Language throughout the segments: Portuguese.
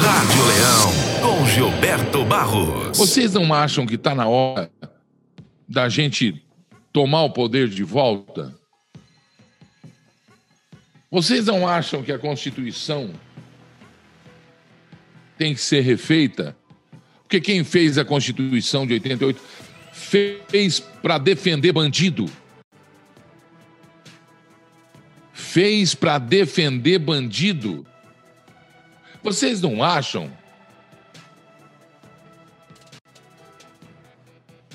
Rádio Leão, com Gilberto Barros. Vocês não acham que está na hora da gente tomar o poder de volta? Vocês não acham que a Constituição tem que ser refeita? Porque quem fez a Constituição de 88 fez para defender bandido. Fez para defender bandido. Vocês não acham?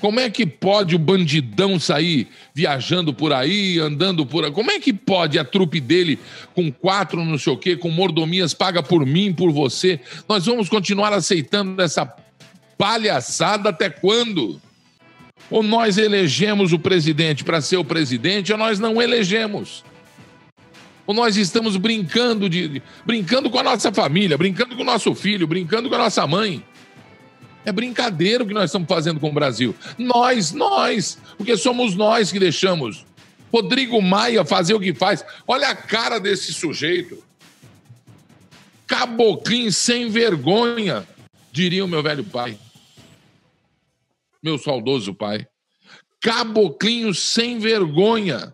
Como é que pode o bandidão sair viajando por aí, andando por aí? Como é que pode a trupe dele com quatro não sei o quê, com mordomias paga por mim, por você? Nós vamos continuar aceitando essa palhaçada até quando? Ou nós elegemos o presidente para ser o presidente, ou nós não elegemos. Ou nós estamos brincando de, brincando com a nossa família, brincando com o nosso filho, brincando com a nossa mãe. É brincadeira o que nós estamos fazendo com o Brasil. Nós, nós, porque somos nós que deixamos Rodrigo Maia fazer o que faz. Olha a cara desse sujeito. Caboclinho sem vergonha, diria o meu velho pai. Meu saudoso pai. Caboclinho sem vergonha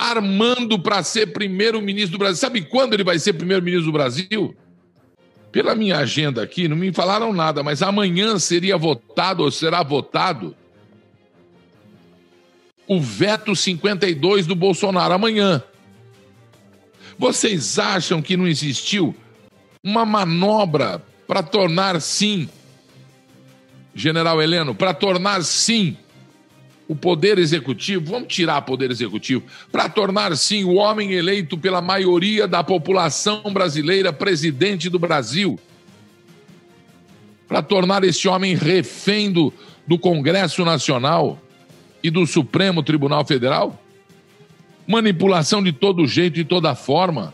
armando para ser primeiro-ministro do Brasil. Sabe quando ele vai ser primeiro-ministro do Brasil? Pela minha agenda aqui, não me falaram nada, mas amanhã seria votado ou será votado o veto 52 do Bolsonaro. Amanhã. Vocês acham que não existiu uma manobra para tornar sim, General Heleno, para tornar sim o poder executivo, vamos tirar o poder executivo, para tornar sim o homem eleito pela maioria da população brasileira presidente do Brasil. Para tornar esse homem refém do, do Congresso Nacional e do Supremo Tribunal Federal? Manipulação de todo jeito e toda forma.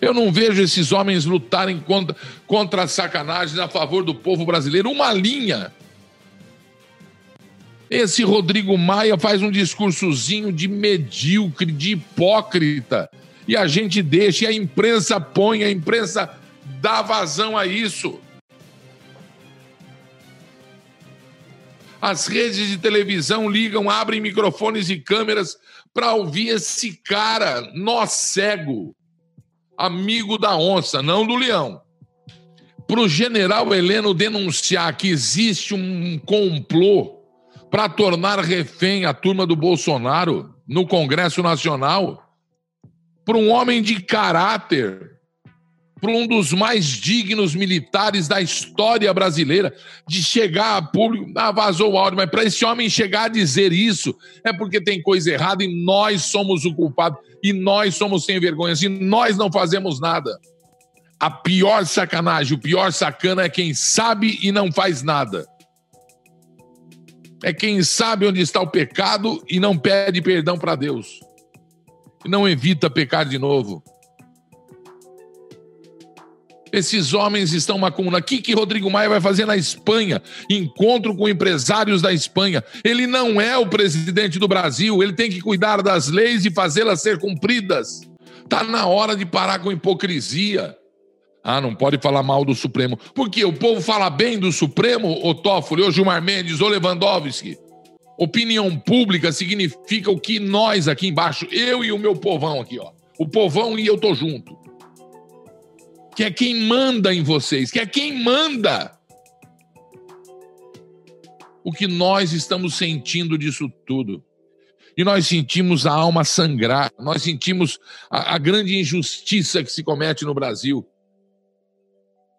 Eu não vejo esses homens lutarem contra, contra as sacanagens a favor do povo brasileiro. Uma linha esse Rodrigo Maia faz um discursozinho de medíocre, de hipócrita. E a gente deixa, e a imprensa põe, a imprensa dá vazão a isso. As redes de televisão ligam, abrem microfones e câmeras para ouvir esse cara, nó cego, amigo da onça, não do leão. Para o general Heleno denunciar que existe um complô para tornar refém a turma do Bolsonaro no Congresso Nacional, para um homem de caráter, para um dos mais dignos militares da história brasileira, de chegar a público, ah, vazou o áudio, mas para esse homem chegar a dizer isso, é porque tem coisa errada e nós somos o culpado, e nós somos sem vergonha, e nós não fazemos nada. A pior sacanagem, o pior sacana é quem sabe e não faz nada é quem sabe onde está o pecado e não pede perdão para Deus. E não evita pecar de novo. Esses homens estão macumando. O que, que Rodrigo Maia vai fazer na Espanha? Encontro com empresários da Espanha. Ele não é o presidente do Brasil, ele tem que cuidar das leis e fazê-las ser cumpridas. Está na hora de parar com hipocrisia. Ah, não pode falar mal do Supremo. Porque o povo fala bem do Supremo, o Toffoli, o Gilmar Mendes, o Lewandowski. Opinião pública significa o que nós aqui embaixo, eu e o meu povão aqui, ó. O povão e eu tô junto. Que é quem manda em vocês, que é quem manda. O que nós estamos sentindo disso tudo. E nós sentimos a alma sangrar, nós sentimos a, a grande injustiça que se comete no Brasil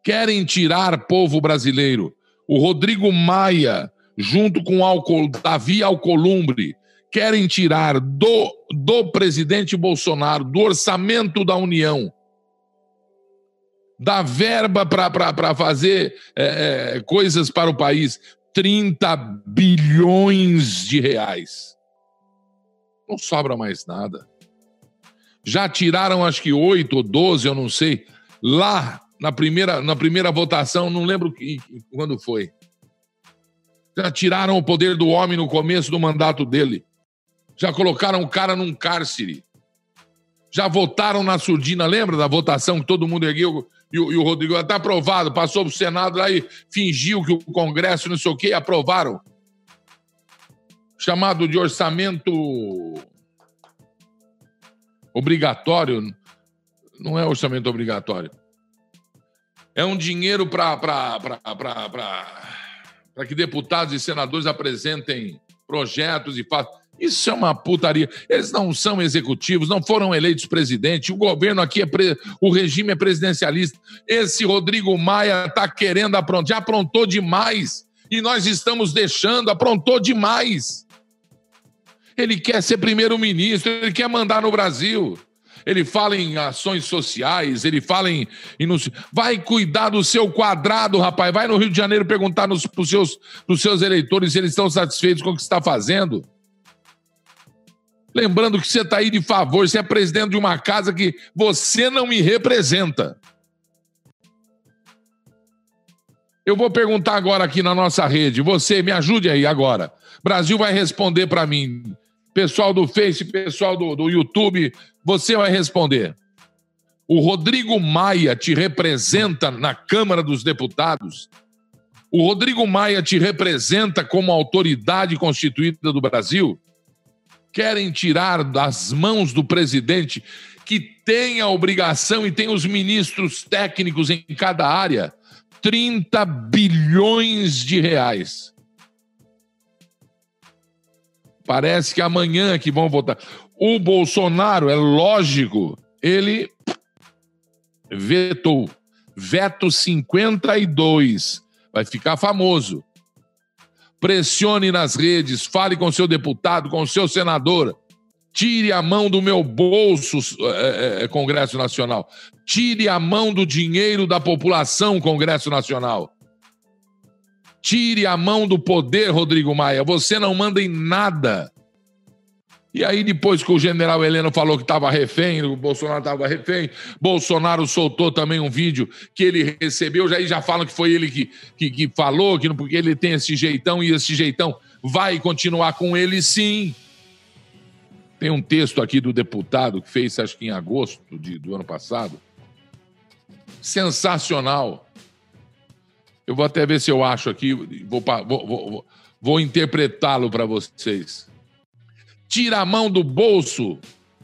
querem tirar povo brasileiro. O Rodrigo Maia, junto com o Davi Alcolumbre, querem tirar do, do presidente Bolsonaro, do orçamento da União, da verba para fazer é, é, coisas para o país, 30 bilhões de reais. Não sobra mais nada. Já tiraram, acho que 8 ou 12, eu não sei, lá na primeira, na primeira votação, não lembro que, quando foi. Já tiraram o poder do homem no começo do mandato dele. Já colocaram o cara num cárcere. Já votaram na surdina, lembra da votação que todo mundo ergueu e o, e o Rodrigo está aprovado, passou para o Senado lá e fingiu que o Congresso não sei o quê, aprovaram. Chamado de orçamento obrigatório. Não é orçamento obrigatório. É um dinheiro para que deputados e senadores apresentem projetos e façam. Isso é uma putaria. Eles não são executivos, não foram eleitos presidente. O governo aqui é pre... o regime é presidencialista. Esse Rodrigo Maia está querendo aprontar, já aprontou demais. E nós estamos deixando, aprontou demais. Ele quer ser primeiro-ministro, ele quer mandar no Brasil. Ele fala em ações sociais, ele fala em. em Vai cuidar do seu quadrado, rapaz. Vai no Rio de Janeiro perguntar para os seus, seus eleitores se eles estão satisfeitos com o que está fazendo. Lembrando que você está aí de favor, você é presidente de uma casa que você não me representa. Eu vou perguntar agora aqui na nossa rede. Você, me ajude aí agora. Brasil vai responder para mim. Pessoal do Face, pessoal do, do YouTube, você vai responder. O Rodrigo Maia te representa na Câmara dos Deputados? O Rodrigo Maia te representa como autoridade constituída do Brasil? querem tirar das mãos do presidente, que tem a obrigação e tem os ministros técnicos em cada área, 30 bilhões de reais. Parece que amanhã que vão votar. O Bolsonaro, é lógico, ele vetou. Veto 52. Vai ficar famoso pressione nas redes, fale com seu deputado, com seu senador. Tire a mão do meu bolso, é, é, Congresso Nacional. Tire a mão do dinheiro da população, Congresso Nacional. Tire a mão do poder, Rodrigo Maia. Você não manda em nada. E aí, depois que o general Heleno falou que estava refém, o Bolsonaro estava refém, Bolsonaro soltou também um vídeo que ele recebeu, já já falam que foi ele que, que, que falou, que, porque ele tem esse jeitão e esse jeitão vai continuar com ele sim. Tem um texto aqui do deputado que fez, acho que em agosto de, do ano passado. Sensacional. Eu vou até ver se eu acho aqui, vou, vou, vou, vou interpretá-lo para vocês tira a mão do bolso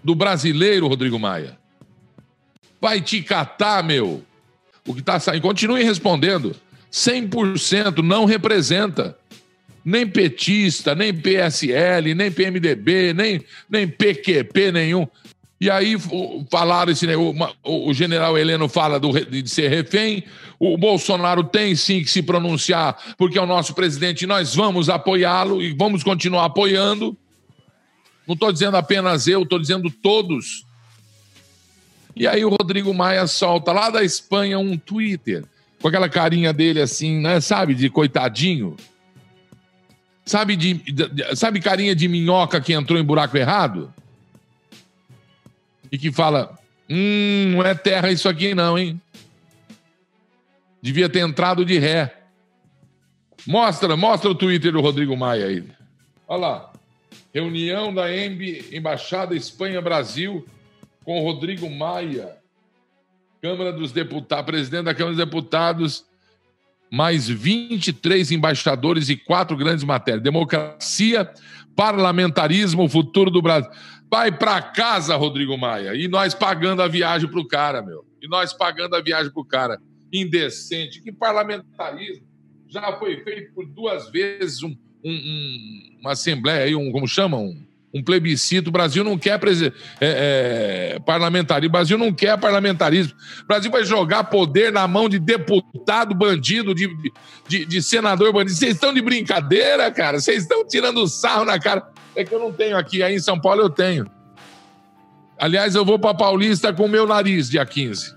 do brasileiro, Rodrigo Maia. Vai te catar, meu. O que está saindo. Continue respondendo. 100% não representa. Nem petista, nem PSL, nem PMDB, nem, nem PQP nenhum. E aí falaram esse o, o general Heleno fala do, de ser refém, o Bolsonaro tem sim que se pronunciar, porque é o nosso presidente, nós vamos apoiá-lo e vamos continuar apoiando. Não estou dizendo apenas eu, estou dizendo todos. E aí o Rodrigo Maia solta lá da Espanha um Twitter, com aquela carinha dele assim, né? Sabe, de coitadinho. Sabe, de, de, sabe carinha de minhoca que entrou em buraco errado? E que fala: Hum, não é terra isso aqui, não, hein? Devia ter entrado de ré. Mostra, mostra o Twitter do Rodrigo Maia aí. Olha lá. Reunião da EMB, Embaixada Espanha-Brasil, com Rodrigo Maia, Câmara dos Deputados, presidente da Câmara dos Deputados, mais 23 embaixadores e quatro grandes matérias: democracia, parlamentarismo, o futuro do Brasil. Vai para casa, Rodrigo Maia. E nós pagando a viagem para o cara, meu. E nós pagando a viagem para o cara. Indecente. Que parlamentarismo. Já foi feito por duas vezes um, um, um, uma assembleia aí, um, como chamam? Um, um plebiscito. O Brasil não quer é, é, parlamentarismo. O Brasil não quer parlamentarismo. O Brasil vai jogar poder na mão de deputado bandido, de, de, de senador bandido. Vocês estão de brincadeira, cara? Vocês estão tirando sarro na cara. É que eu não tenho aqui. Aí em São Paulo eu tenho. Aliás, eu vou para Paulista com o meu nariz, dia 15.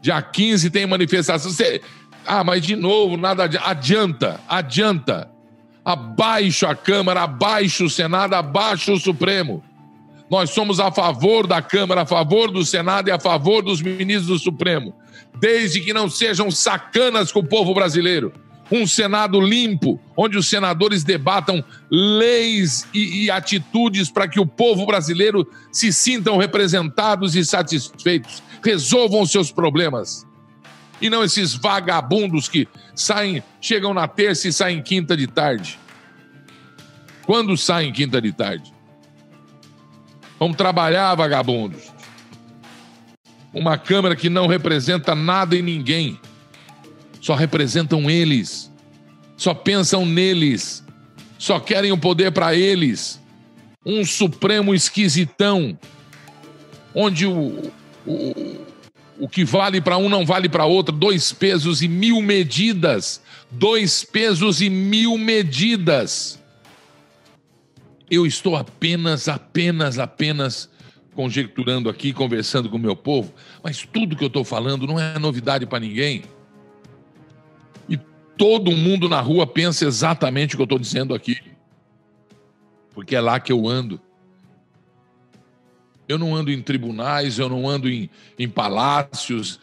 Dia 15 tem manifestação. Você... Ah, mas de novo, nada adianta. Adianta. Abaixo a Câmara, abaixo o Senado, abaixo o Supremo. Nós somos a favor da Câmara, a favor do Senado e a favor dos ministros do Supremo, desde que não sejam sacanas com o povo brasileiro. um Senado limpo, onde os senadores debatam leis e, e atitudes para que o povo brasileiro se sintam representados e satisfeitos, resolvam seus problemas. E não esses vagabundos que saem, chegam na terça e saem quinta de tarde. Quando saem quinta de tarde? Vamos trabalhar, vagabundos. Uma Câmara que não representa nada e ninguém só representam eles, só pensam neles, só querem o poder para eles. Um Supremo esquisitão, onde o, o, o que vale para um não vale para outro, dois pesos e mil medidas. Dois pesos e mil medidas. Eu estou apenas, apenas, apenas conjecturando aqui, conversando com o meu povo, mas tudo que eu estou falando não é novidade para ninguém todo mundo na rua pensa exatamente o que eu estou dizendo aqui. Porque é lá que eu ando. Eu não ando em tribunais, eu não ando em, em palácios,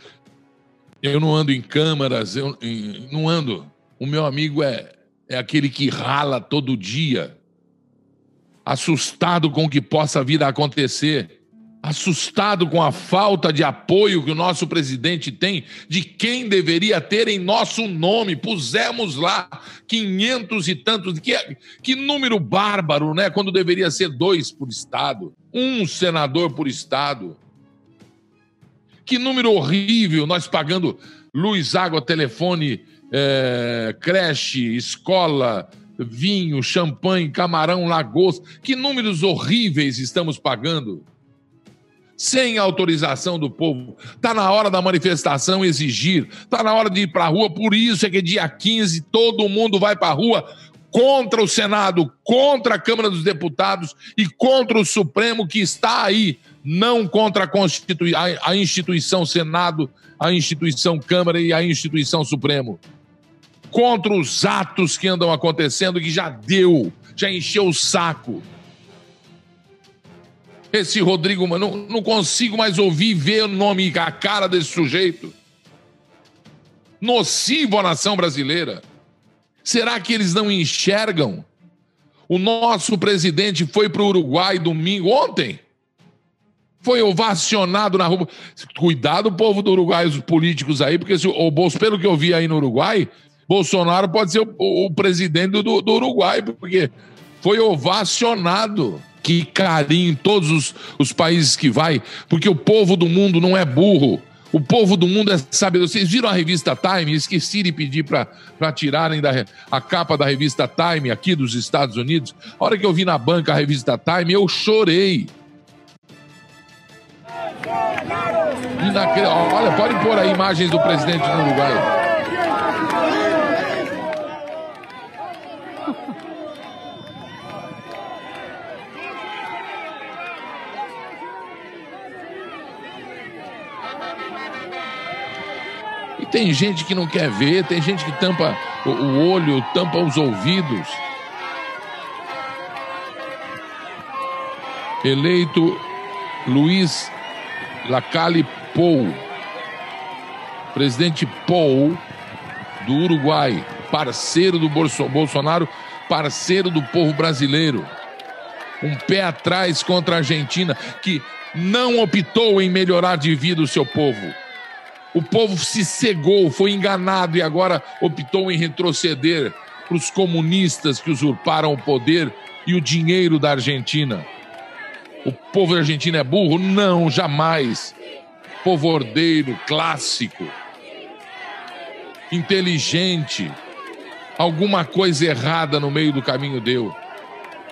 eu não ando em câmaras, eu em, não ando. O meu amigo é, é aquele que rala todo dia, assustado com o que possa vir a acontecer assustado com a falta de apoio que o nosso presidente tem de quem deveria ter em nosso nome. Pusemos lá 500 e tantos. Que, que número bárbaro, né? Quando deveria ser dois por estado, um senador por estado. Que número horrível, nós pagando luz, água, telefone, é, creche, escola, vinho, champanhe, camarão, lagosta. Que números horríveis estamos pagando sem autorização do povo. Está na hora da manifestação exigir, está na hora de ir para a rua, por isso é que dia 15 todo mundo vai para a rua contra o Senado, contra a Câmara dos Deputados e contra o Supremo que está aí, não contra a, Constitui a, a instituição Senado, a instituição Câmara e a instituição Supremo. Contra os atos que andam acontecendo que já deu, já encheu o saco esse Rodrigo, não, não consigo mais ouvir ver o nome, a cara desse sujeito. Nocivo à nação brasileira. Será que eles não enxergam? O nosso presidente foi para o Uruguai domingo, ontem. Foi ovacionado na rua. Cuidado, povo do Uruguai, os políticos aí, porque se, o Bolso, pelo que eu vi aí no Uruguai, Bolsonaro pode ser o, o presidente do, do Uruguai, porque foi ovacionado que carinho em todos os, os países que vai, porque o povo do mundo não é burro. O povo do mundo é sábio. Vocês viram a revista Time? Esqueci de pedir para tirarem da, a capa da revista Time aqui dos Estados Unidos. A hora que eu vi na banca a revista Time, eu chorei. Olha, pode pôr aí imagens do presidente no Uruguai. Tem gente que não quer ver, tem gente que tampa o olho, tampa os ouvidos. Eleito Luiz Lacalle Pou, presidente Pou do Uruguai, parceiro do Bolsonaro, parceiro do povo brasileiro. Um pé atrás contra a Argentina, que não optou em melhorar de vida o seu povo o povo se cegou, foi enganado e agora optou em retroceder para os comunistas que usurparam o poder e o dinheiro da Argentina. O povo argentino é burro? Não, jamais. Povo ordeiro, clássico, inteligente. Alguma coisa errada no meio do caminho deu.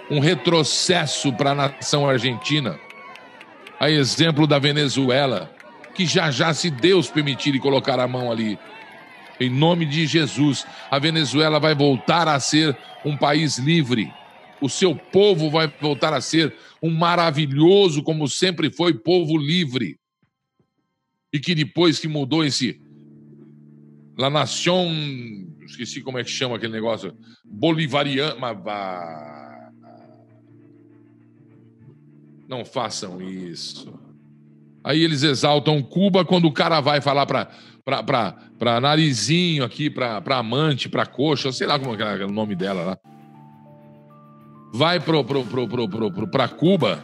Um retrocesso para a nação argentina. A exemplo da Venezuela que já já, se Deus permitir e colocar a mão ali, em nome de Jesus, a Venezuela vai voltar a ser um país livre. O seu povo vai voltar a ser um maravilhoso, como sempre foi, povo livre. E que depois que mudou esse. La Nación. Esqueci como é que chama aquele negócio. Bolivariano. Não façam isso. Aí eles exaltam Cuba quando o cara vai falar para narizinho aqui, para amante, para coxa, sei lá como é o nome dela lá. Vai pro, pro, pro, pro, pro, pro, pra Cuba,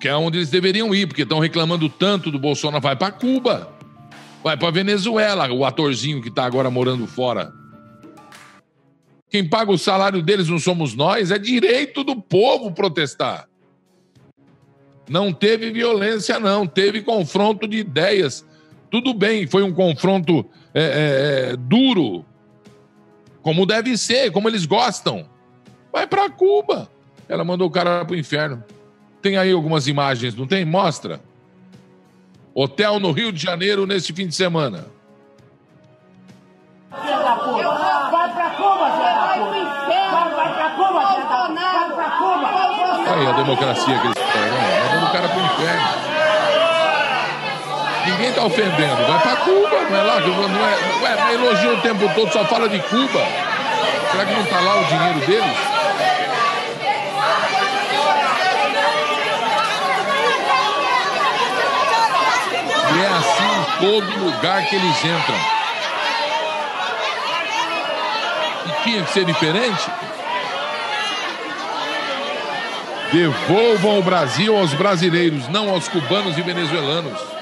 que é onde eles deveriam ir, porque estão reclamando tanto do Bolsonaro. Vai para Cuba, vai para Venezuela, o atorzinho que está agora morando fora. Quem paga o salário deles não somos nós, é direito do povo protestar. Não teve violência, não, teve confronto de ideias. Tudo bem, foi um confronto é, é, é duro, como deve ser, como eles gostam. Vai para Cuba. Ela mandou o cara para o inferno. Tem aí algumas imagens, não tem? Mostra. Hotel no Rio de Janeiro neste fim de semana. Vai pra Cuba, Vai pra Cuba, Vai pra Cuba, Vai pra Cuba. Aí a democracia que eles o cara pro inferno. Ninguém tá ofendendo. Vai pra Cuba, não é lá? Não é, ué, mas elogia o tempo todo, só fala de Cuba. Será que não tá lá o dinheiro deles? E é assim em todo lugar que eles entram. E tinha que ser diferente? Devolvam o Brasil aos brasileiros, não aos cubanos e venezuelanos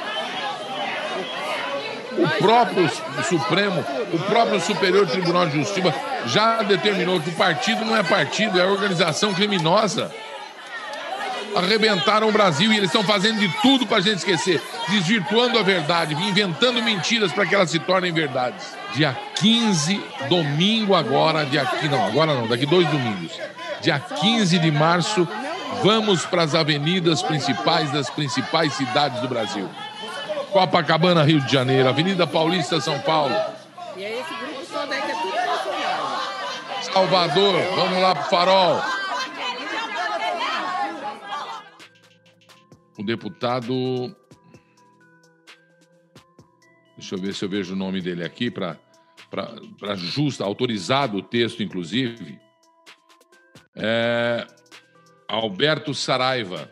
o próprio Supremo, o próprio Superior Tribunal de Justiça já determinou que o partido não é partido, é organização criminosa. Arrebentaram o Brasil e eles estão fazendo de tudo para a gente esquecer, desvirtuando a verdade, inventando mentiras para que elas se tornem verdades. Dia 15, domingo agora, dia não, agora não, daqui dois domingos. Dia 15 de março, vamos para as avenidas principais das principais cidades do Brasil. Copacabana, Rio de Janeiro, Avenida Paulista, São Paulo. E aí esse grupo todo aí que é tudo Bolsonaro. Salvador, vamos lá pro farol. O deputado. Deixa eu ver se eu vejo o nome dele aqui para justa, autorizado o texto, inclusive. É Alberto Saraiva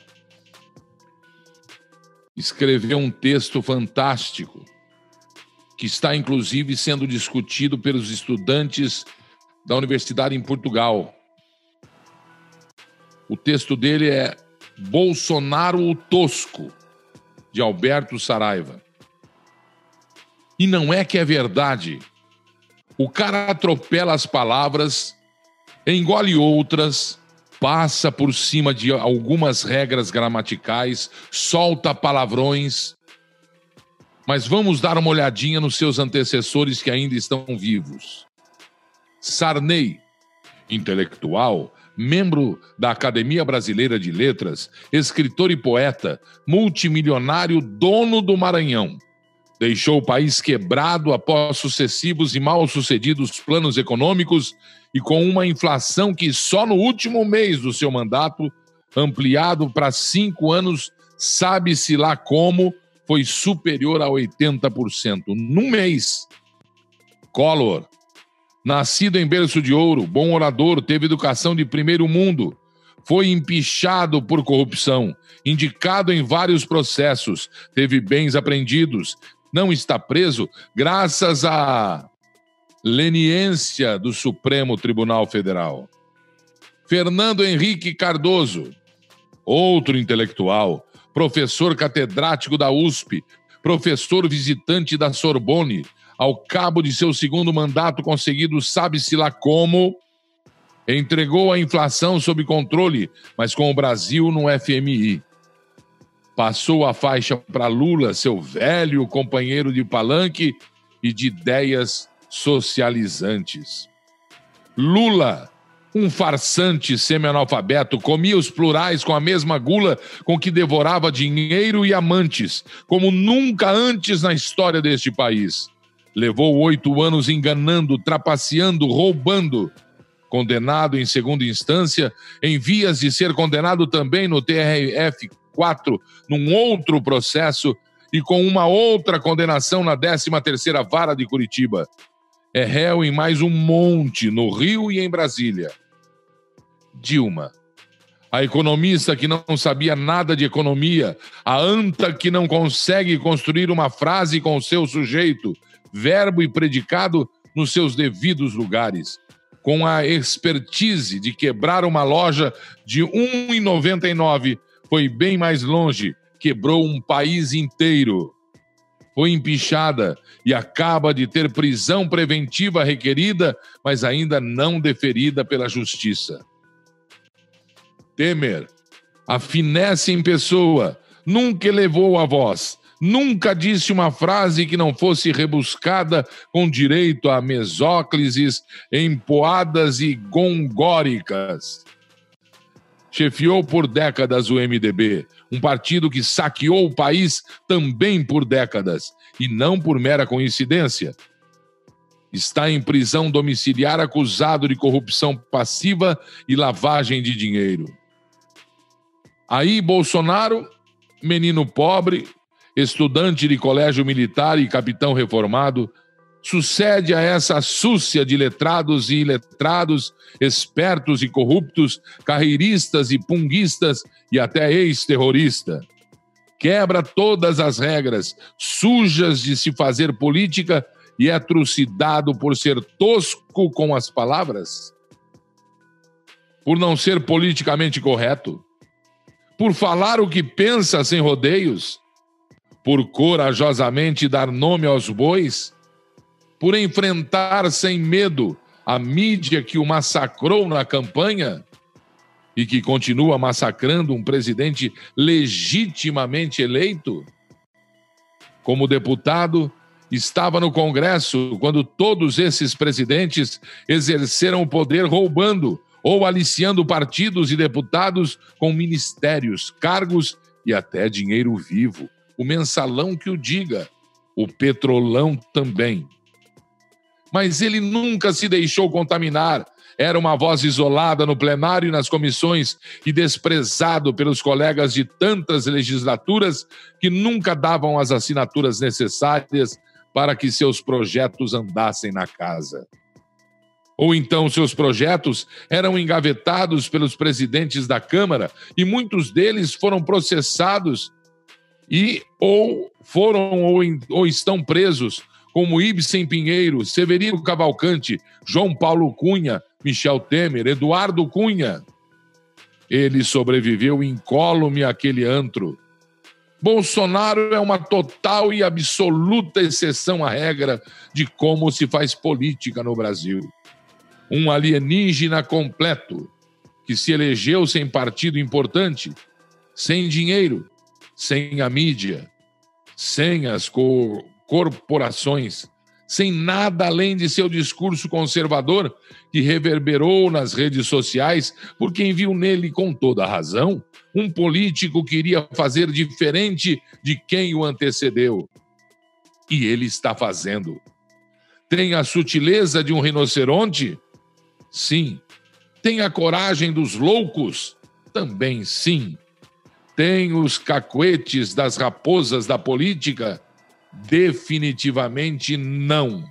escreveu um texto fantástico, que está inclusive sendo discutido pelos estudantes da universidade em Portugal. O texto dele é Bolsonaro o Tosco, de Alberto Saraiva. E não é que é verdade. O cara atropela as palavras, engole outras passa por cima de algumas regras gramaticais, solta palavrões. Mas vamos dar uma olhadinha nos seus antecessores que ainda estão vivos. Sarney, intelectual, membro da Academia Brasileira de Letras, escritor e poeta, multimilionário, dono do Maranhão. Deixou o país quebrado após sucessivos e mal-sucedidos planos econômicos e com uma inflação que só no último mês do seu mandato, ampliado para cinco anos, sabe-se lá como, foi superior a 80%. Num mês. Collor, nascido em berço de ouro, bom orador, teve educação de primeiro mundo, foi empichado por corrupção, indicado em vários processos, teve bens apreendidos, não está preso graças a leniência do Supremo Tribunal Federal. Fernando Henrique Cardoso, outro intelectual, professor catedrático da USP, professor visitante da Sorbonne, ao cabo de seu segundo mandato conseguido, sabe-se lá como, entregou a inflação sob controle, mas com o Brasil no FMI. Passou a faixa para Lula, seu velho companheiro de palanque e de ideias socializantes. Lula, um farsante semi-analfabeto, comia os plurais com a mesma gula com que devorava dinheiro e amantes, como nunca antes na história deste país. Levou oito anos enganando, trapaceando, roubando. Condenado em segunda instância, em vias de ser condenado também no TRF-4, num outro processo e com uma outra condenação na 13ª Vara de Curitiba é réu em mais um monte no Rio e em Brasília. Dilma, a economista que não sabia nada de economia, a anta que não consegue construir uma frase com o seu sujeito, verbo e predicado nos seus devidos lugares, com a expertise de quebrar uma loja de R$ 1,99, foi bem mais longe, quebrou um país inteiro. Foi empichada e acaba de ter prisão preventiva requerida, mas ainda não deferida pela justiça. Temer, a finesse em pessoa, nunca elevou a voz, nunca disse uma frase que não fosse rebuscada com direito a mesóclises, empoadas e gongóricas. Chefiou por décadas o MDB, um partido que saqueou o país também por décadas, e não por mera coincidência. Está em prisão domiciliar acusado de corrupção passiva e lavagem de dinheiro. Aí Bolsonaro, menino pobre, estudante de colégio militar e capitão reformado, sucede a essa súcia de letrados e iletrados, espertos e corruptos, carreiristas e punguistas e até ex-terrorista. Quebra todas as regras sujas de se fazer política e é trucidado por ser tosco com as palavras? Por não ser politicamente correto? por falar o que pensa sem rodeios, por corajosamente dar nome aos bois, por enfrentar sem medo a mídia que o massacrou na campanha e que continua massacrando um presidente legitimamente eleito? Como deputado, estava no Congresso quando todos esses presidentes exerceram o poder roubando ou aliciando partidos e deputados com ministérios, cargos e até dinheiro vivo. O mensalão que o diga, o petrolão também. Mas ele nunca se deixou contaminar. Era uma voz isolada no plenário e nas comissões e desprezado pelos colegas de tantas legislaturas que nunca davam as assinaturas necessárias para que seus projetos andassem na casa ou então seus projetos eram engavetados pelos presidentes da Câmara e muitos deles foram processados e ou foram ou, ou estão presos, como Ibsen Pinheiro, Severino Cavalcante, João Paulo Cunha, Michel Temer, Eduardo Cunha. Ele sobreviveu incólume àquele antro. Bolsonaro é uma total e absoluta exceção à regra de como se faz política no Brasil um alienígena completo que se elegeu sem partido importante, sem dinheiro, sem a mídia, sem as co corporações, sem nada além de seu discurso conservador que reverberou nas redes sociais por quem viu nele com toda razão um político que iria fazer diferente de quem o antecedeu. E ele está fazendo. Tem a sutileza de um rinoceronte? Sim. Tem a coragem dos loucos? Também sim. Tem os cacuetes das raposas da política? Definitivamente não.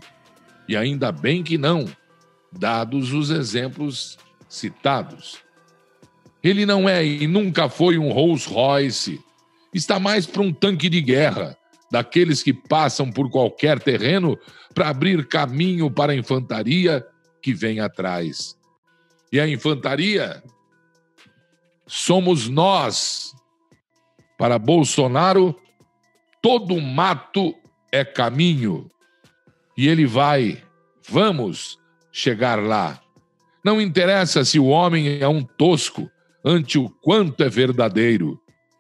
E ainda bem que não, dados os exemplos citados. Ele não é e nunca foi um Rolls Royce. Está mais para um tanque de guerra, daqueles que passam por qualquer terreno para abrir caminho para a infantaria que vem atrás. E a infantaria somos nós. Para Bolsonaro, todo mato é caminho. E ele vai, vamos chegar lá. Não interessa se o homem é um tosco, ante o quanto é verdadeiro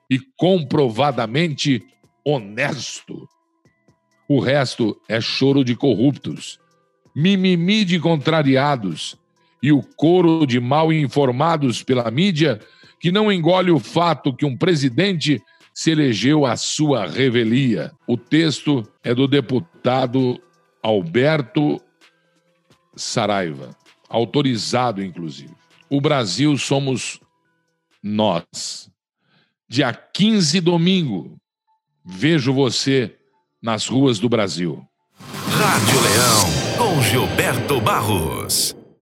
e comprovadamente honesto. O resto é choro de corruptos mimimi de contrariados e o coro de mal informados pela mídia que não engole o fato que um presidente se elegeu à sua revelia. O texto é do deputado Alberto Saraiva, autorizado inclusive. O Brasil somos nós. Dia 15 domingo, vejo você nas ruas do Brasil. Rádio Leão com Gilberto Barros.